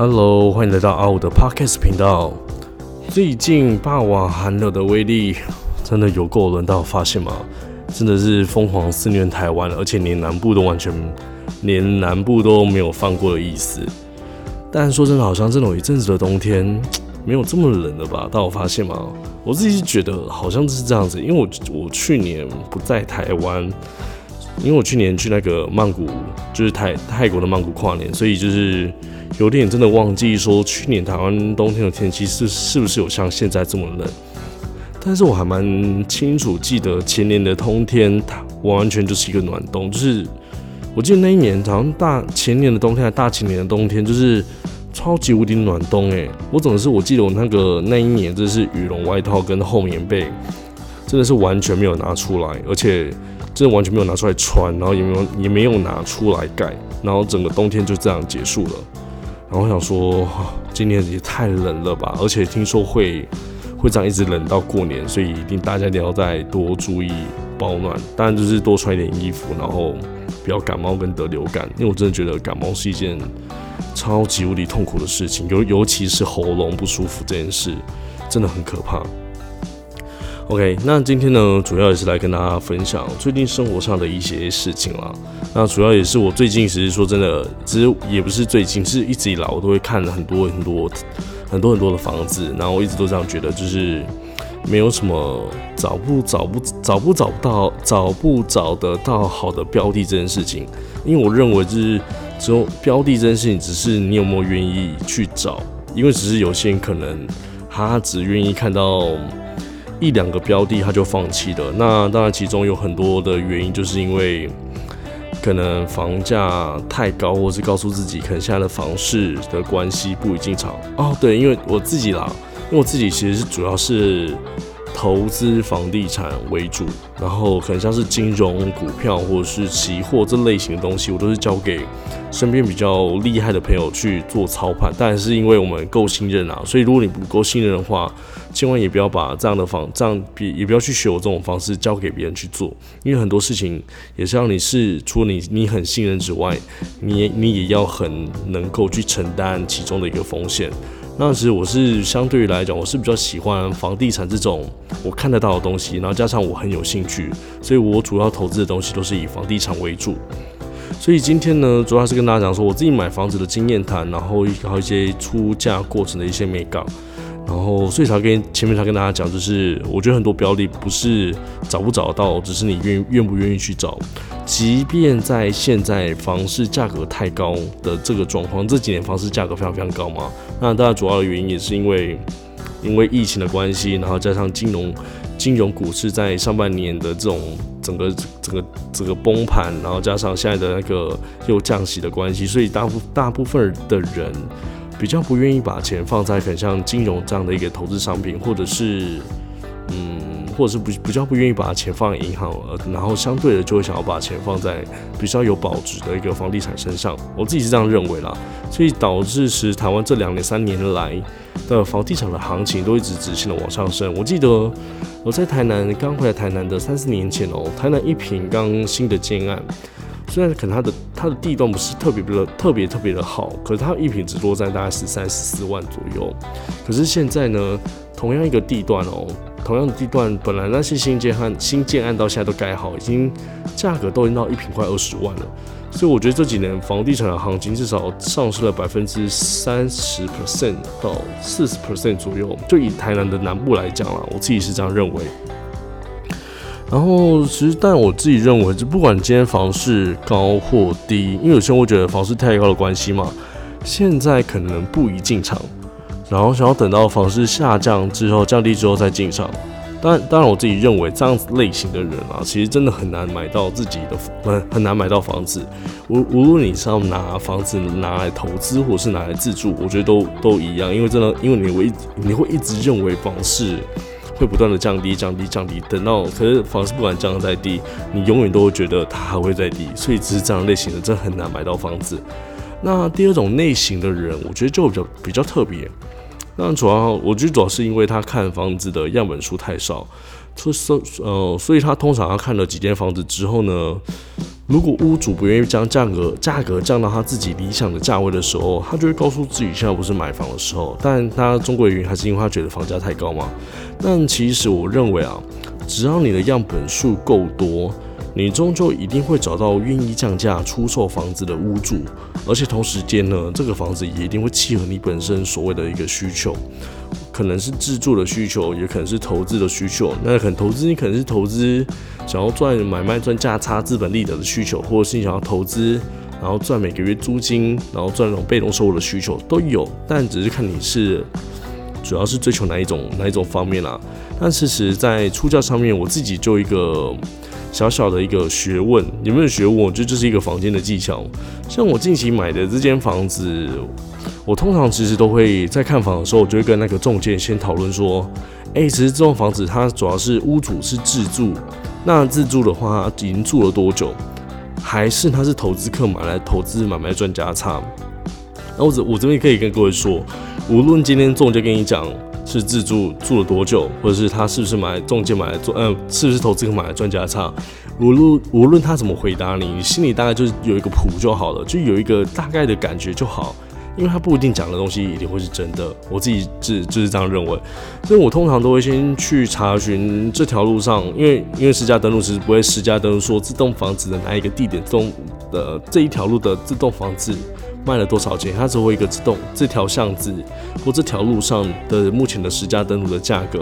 Hello，欢迎来到阿五的 Podcast 频道。最近霸王寒流的威力真的有够轮到发现吗？真的是疯狂肆虐台湾，而且连南部都完全连南部都没有放过的意思。但说真的，好像真的有一阵子的冬天没有这么冷了吧？但我发现吗？我自己是觉得好像是这样子，因为我我去年不在台湾，因为我去年去那个曼谷，就是泰泰国的曼谷跨年，所以就是有点真的忘记说去年台湾冬天的天气是是不是有像现在这么冷。但是我还蛮清楚记得前年的冬天，它完全就是一个暖冬，就是我记得那一年好像大前年的冬天还大前年的冬天，就是。超级无敌暖冬诶，我总是我记得我那个那一年，真的是羽绒外套跟厚棉被，真的是完全没有拿出来，而且真的完全没有拿出来穿，然后也没有也没有拿出来盖，然后整个冬天就这样结束了。然后我想说，今年也太冷了吧，而且听说会会这样一直冷到过年，所以一定大家一定要再多注意保暖，当然就是多穿一点衣服，然后不要感冒跟得流感，因为我真的觉得感冒是一件。超级无敌痛苦的事情，尤尤其是喉咙不舒服这件事，真的很可怕。OK，那今天呢，主要也是来跟大家分享最近生活上的一些事情啦。那主要也是我最近，其实说真的，其实也不是最近，是一直以来我都会看很多很多很多很多的房子，然后我一直都这样觉得，就是没有什么找不找不找不找不到找不找得到好的标的这件事情，因为我认为就是。只有标的这件事情，只是你有没有愿意去找，因为只是有些人可能他只愿意看到一两个标的，他就放弃了。那当然，其中有很多的原因，就是因为可能房价太高，或是告诉自己可能现在的房市的关系不一定长。哦，对，因为我自己啦，因为我自己其实是主要是。投资房地产为主，然后可能像是金融、股票或者是期货这类型的东西，我都是交给身边比较厉害的朋友去做操盘。但是因为我们够信任啊，所以如果你不够信任的话，千万也不要把这样的方这样比也不要去学我这种方式交给别人去做，因为很多事情也是让你是除了你你很信任之外，你你也要很能够去承担其中的一个风险。那时我是相对于来讲，我是比较喜欢房地产这种我看得到的东西，然后加上我很有兴趣，所以我主要投资的东西都是以房地产为主。所以今天呢，主要是跟大家讲说我自己买房子的经验谈，然后然后一些出价过程的一些美感。然后，所以才跟前面才跟大家讲，就是我觉得很多标的不是找不找得到，只是你愿愿不愿意去找。即便在现在房市价格太高的这个状况，这几年房市价格非常非常高嘛。那当然主要的原因也是因为因为疫情的关系，然后加上金融金融股市在上半年的这种整个整个整个崩盘，然后加上现在的那个又降息的关系，所以大部大部分的人。比较不愿意把钱放在很像金融这样的一个投资商品，或者是，嗯，或者是不比较不愿意把钱放银行，然后相对的就会想要把钱放在比较有保值的一个房地产身上。我自己是这样认为啦，所以导致是台湾这两年三年来的房地产的行情都一直直线的往上升。我记得我在台南刚回来台南的三四年前哦，台南一平刚新的建案。虽然可能它的它的地段不是特别的特别特别的好，可是它一平只落在大概十三十四万左右。可是现在呢，同样一个地段哦，同样的地段，本来那些新建和新建案到现在都盖好，已经价格都已经到一平快二十万了。所以我觉得这几年房地产的行情至少上升了百分之三十 percent 到四十 percent 左右。就以台南的南部来讲啦，我自己是这样认为。然后其实，但我自己认为，就不管今天房市高或低，因为有些人会觉得房市太高的关系嘛，现在可能不宜进场，然后想要等到房市下降之后、降低之后再进场。当然，当然我自己认为这样子类型的人啊，其实真的很难买到自己的，很很难买到房子。无无论你是要拿房子拿来投资，或是拿来自住，我觉得都都一样，因为真的，因为你会你会一直认为房市。会不断的降低、降低、降低，等到可是房子不管降再低，你永远都会觉得它还会再低，所以只是这样类型的，真很难买到房子。那第二种类型的人，我觉得就比较比较特别。那主要我觉得主要是因为他看房子的样本数太少，所以呃，所以他通常他看了几间房子之后呢，如果屋主不愿意将价格价格降到他自己理想的价位的时候，他就会告诉自己现在不是买房的时候。但他中国原因还是因为他觉得房价太高嘛。但其实我认为啊，只要你的样本数够多。你终究一定会找到愿意降价出售房子的屋主，而且同时间呢，这个房子也一定会契合你本身所谓的一个需求，可能是自住的需求，也可能是投资的需求。那可能投资，你可能是投资想要赚买卖赚价差资本利得的需求，或者是你想要投资，然后赚每个月租金，然后赚那种被动收入的需求都有，但只是看你是主要是追求哪一种哪一种方面啦。但其实，在出价上面，我自己就一个。小小的一个学问，有没有学问？我觉得这是一个房间的技巧。像我近期买的这间房子，我通常其实都会在看房的时候，我就会跟那个中介先讨论说：，哎，其实这栋房子它主要是屋主是自住，那自住的话已经住了多久？还是他是投资客买来投资买卖赚价差？那我这我这边可以跟各位说，无论今天中介跟你讲。是自住住了多久，或者是他是不是买中介买来做，嗯，是不是投资客买来赚价差？无论无论他怎么回答你，你心里大概就是有一个谱就好了，就有一个大概的感觉就好，因为他不一定讲的东西一定会是真的。我自己是就是这样认为，所以我通常都会先去查询这条路上，因为因为实价登录其实不会实价登录说这栋房子的哪一个地点中的这一条路的这栋房子。卖了多少钱？它只会一个自动这条巷子或这条路上的目前的实价登录的价格，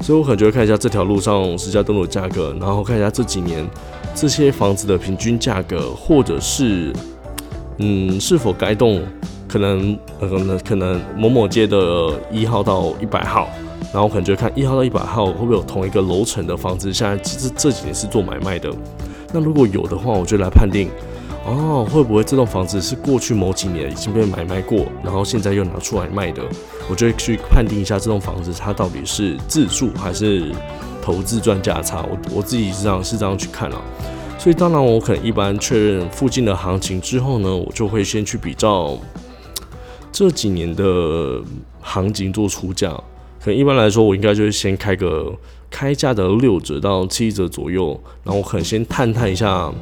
所以我可能就会看一下这条路上实价登录的价格，然后看一下这几年这些房子的平均价格，或者是嗯是否该动可能可能可能某某街的一号到一百号，然后可能就看一号到一百号会不会有同一个楼层的房子，现在其实这几年是做买卖的，那如果有的话，我就来判定。哦，会不会这栋房子是过去某几年已经被买卖过，然后现在又拿出来卖的？我就会去判定一下这栋房子它到底是自住还是投资赚价差。我我自己是这样是这样去看了。所以当然我可能一般确认附近的行情之后呢，我就会先去比较这几年的行情做出价。可能一般来说，我应该就是先开个开价的六折到七折左右，然后我可能先探探一下。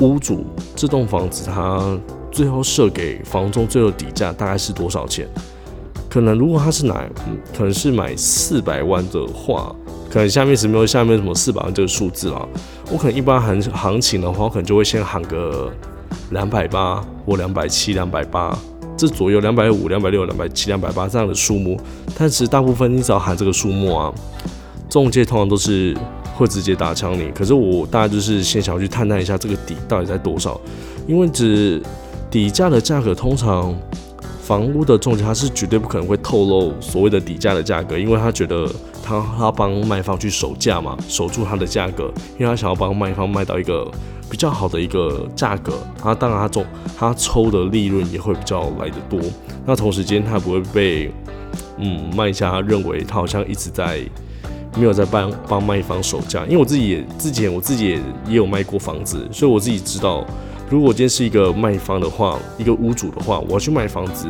屋主这栋房子，他最后设给房东最后底价大概是多少钱？可能如果他是买，可能是买四百万的话，可能下面是没有下面什么四百万这个数字啦。我可能一般行行情的话，我可能就会先喊个两百八或两百七、两百八这左右，两百五、两百六、两百七、两百八这样的数目。但是大部分你只要喊这个数目啊，中介通常都是。会直接打枪你，可是我大概就是先想要去探探一下这个底到底在多少，因为只底价的价格，通常房屋的中介他是绝对不可能会透露所谓的底价的价格，因为他觉得他他帮卖方去守价嘛，守住他的价格，因为他想要帮卖方卖到一个比较好的一个价格，他当然他中他抽的利润也会比较来得多，那同时间他不会被嗯卖家认为他好像一直在。没有在帮帮卖方守价，因为我自己也之前我自己也也有卖过房子，所以我自己知道，如果今天是一个卖方的话，一个屋主的话，我要去卖房子，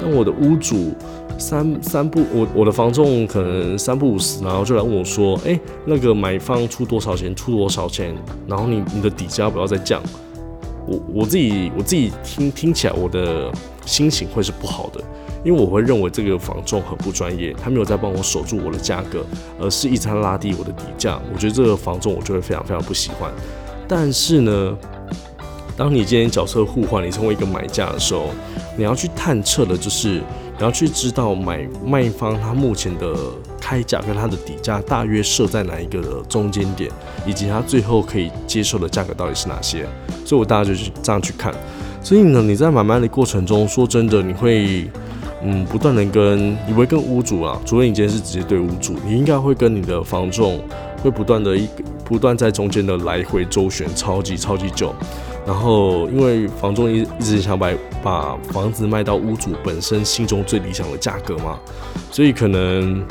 那我的屋主三三不我我的房仲可能三不五十，然后就来问我说，哎，那个买方出多少钱，出多少钱，然后你你的底价不要再降，我我自己我自己听听起来我的心情会是不好的。因为我会认为这个房仲很不专业，他没有在帮我守住我的价格，而是一直拉低我的底价。我觉得这个房仲我就会非常非常不喜欢。但是呢，当你今天角色互换，你成为一个买家的时候，你要去探测的就是你要去知道买卖方他目前的开价跟他的底价大约设在哪一个中间点，以及他最后可以接受的价格到底是哪些。所以我大家就去这样去看。所以呢，你在买卖的过程中，说真的，你会。嗯，不断的跟，你会跟屋主啊，除非你今天是直接对屋主，你应该会跟你的房仲，会不断的一不断在中间的来回周旋，超级超级久。然后因为房仲一一直想把把房子卖到屋主本身心中最理想的价格嘛，所以可能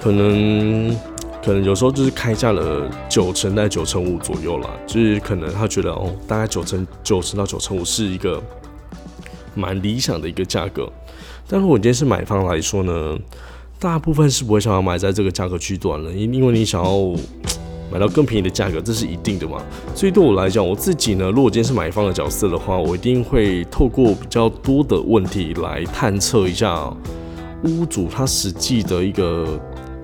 可能可能有时候就是开价了九成在九成五左右了，就是可能他觉得哦，大概九成九成到九成五是一个。蛮理想的一个价格，但如果你今天是买方来说呢，大部分是不会想要买在这个价格区段了，因因为你想要买到更便宜的价格，这是一定的嘛。所以对我来讲，我自己呢，如果今天是买方的角色的话，我一定会透过比较多的问题来探测一下屋主他实际的一个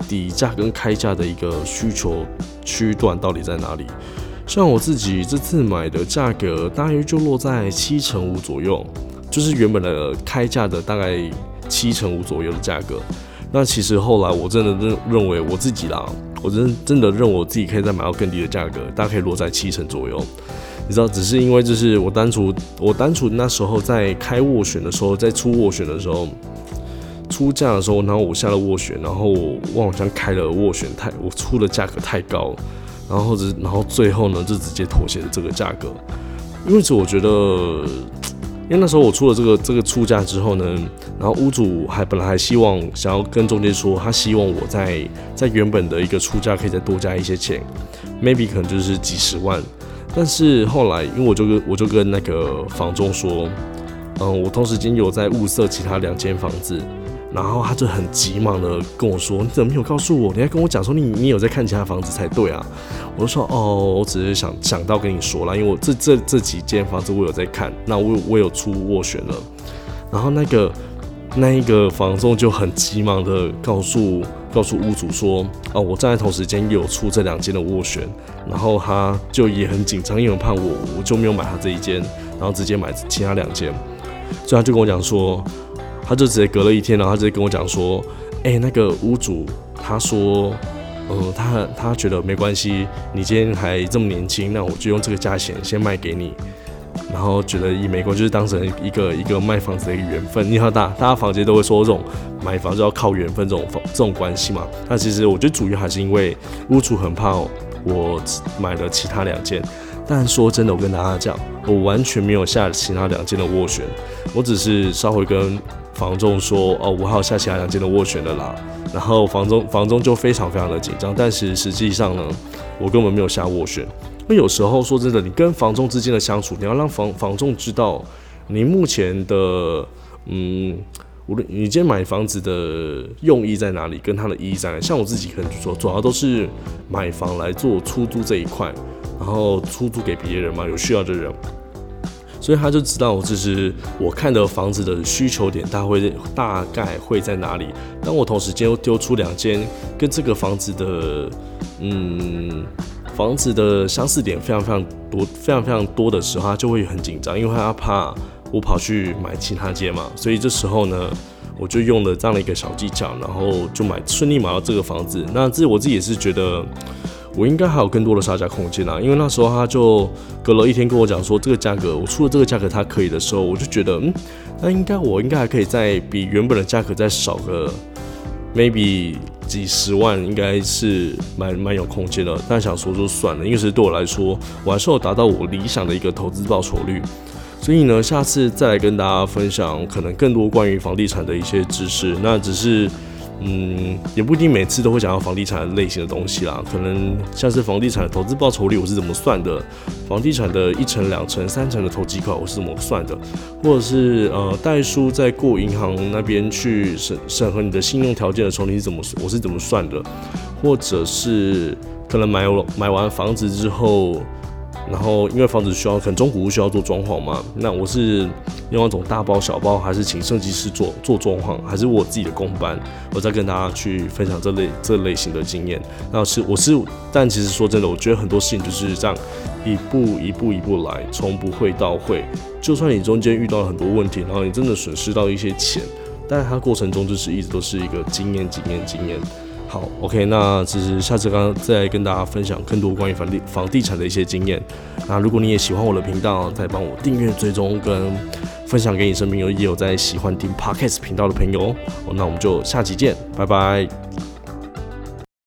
底价跟开价的一个需求区段到底在哪里。像我自己这次买的价格大约就落在七成五左右，就是原本的开价的大概七成五左右的价格。那其实后来我真的认认为我自己啦，我真真的认为我自己可以再买到更低的价格，大概可以落在七成左右。你知道，只是因为就是我单纯我单纯那时候在开斡旋的时候，在出斡旋的时候，出价的时候，然后我下了斡旋，然后我好像开了斡旋太，我出的价格太高。然后或者，然后最后呢，就直接妥协了这个价格。因为此，我觉得，因为那时候我出了这个这个出价之后呢，然后屋主还本来还希望想要跟中介说，他希望我在在原本的一个出价可以再多加一些钱，maybe 可能就是几十万。但是后来，因为我就跟我就跟那个房中说，嗯，我同时间有在物色其他两间房子。然后他就很急忙的跟我说：“你怎么没有告诉我？你还跟我讲说你你有在看其他房子才对啊！”我就说：“哦，我只是想想到跟你说了，因为我这这这几间房子我有在看，那我我有出斡旋了。”然后那个那一个房仲就很急忙的告诉告诉屋主说：“哦，我站在同时间有出这两间的斡旋。”然后他就也很紧张，因为怕我我就没有买他这一间，然后直接买其他两间，所以他就跟我讲说。他就直接隔了一天，然后他直接跟我讲说：“哎，那个屋主他说，嗯，他他觉得没关系，你今天还这么年轻，那我就用这个价钱先卖给你。然后觉得以美国就是当成一个一个卖房子的一个缘分。你看大大家房间都会说这种买房就要靠缘分这种这种关系嘛。那其实我觉得主要还是因为屋主很怕我买了其他两件。但说真的，我跟大家讲，我完全没有下其他两件的斡旋，我只是稍微跟。”房仲说：“哦，我还有下其他两间的斡旋的啦。”然后房中房中就非常非常的紧张，但是实际上呢，我根本没有下斡旋。那有时候说真的，你跟房仲之间的相处，你要让房房仲知道你目前的嗯，无论你今天买房子的用意在哪里，跟它的意义在哪。像我自己可能就说，主要都是买房来做出租这一块，然后出租给别人嘛，有需要的人。所以他就知道，就是我看的房子的需求点，大会大概会在哪里。当我同时间又丢出两间跟这个房子的，嗯，房子的相似点非常非常多、非常非常多的时候，他就会很紧张，因为他怕我跑去买其他间嘛。所以这时候呢，我就用了这样的一个小技巧，然后就买顺利买到这个房子。那这我自己也是觉得。我应该还有更多的杀价空间啊，因为那时候他就隔了一天跟我讲说，这个价格我出了这个价格他可以的时候，我就觉得，嗯，那应该我应该还可以再比原本的价格再少个 maybe 几十万，应该是蛮蛮有空间的。但想说就算了，因为是对我来说，我还是有达到我理想的一个投资报酬率。所以呢，下次再来跟大家分享可能更多关于房地产的一些知识。那只是。嗯，也不一定每次都会讲到房地产类型的东西啦，可能像是房地产的投资报酬率我是怎么算的，房地产的一成、两成、三成的投机款我是怎么算的，或者是呃代书在过银行那边去审审核你的信用条件的时候你是怎么我是怎么算的，或者是可能买买完房子之后。然后，因为房子需要，可能中古屋需要做装潢嘛，那我是用那种大包小包，还是请设计师做做装潢，还是我自己的工班？我再跟大家去分享这类这类型的经验。那是我是，但其实说真的，我觉得很多事情就是这样，一步一步一步来，从不会到会。就算你中间遇到了很多问题，然后你真的损失到一些钱，但是它过程中就是一直都是一个经验、经验、经验。好，OK，那其实下次刚刚再跟大家分享更多关于房地房地产的一些经验。那如果你也喜欢我的频道，再帮我订阅、追踪跟分享给你身边有也有在喜欢听 Podcast 频道的朋友哦。那我们就下期见，拜拜。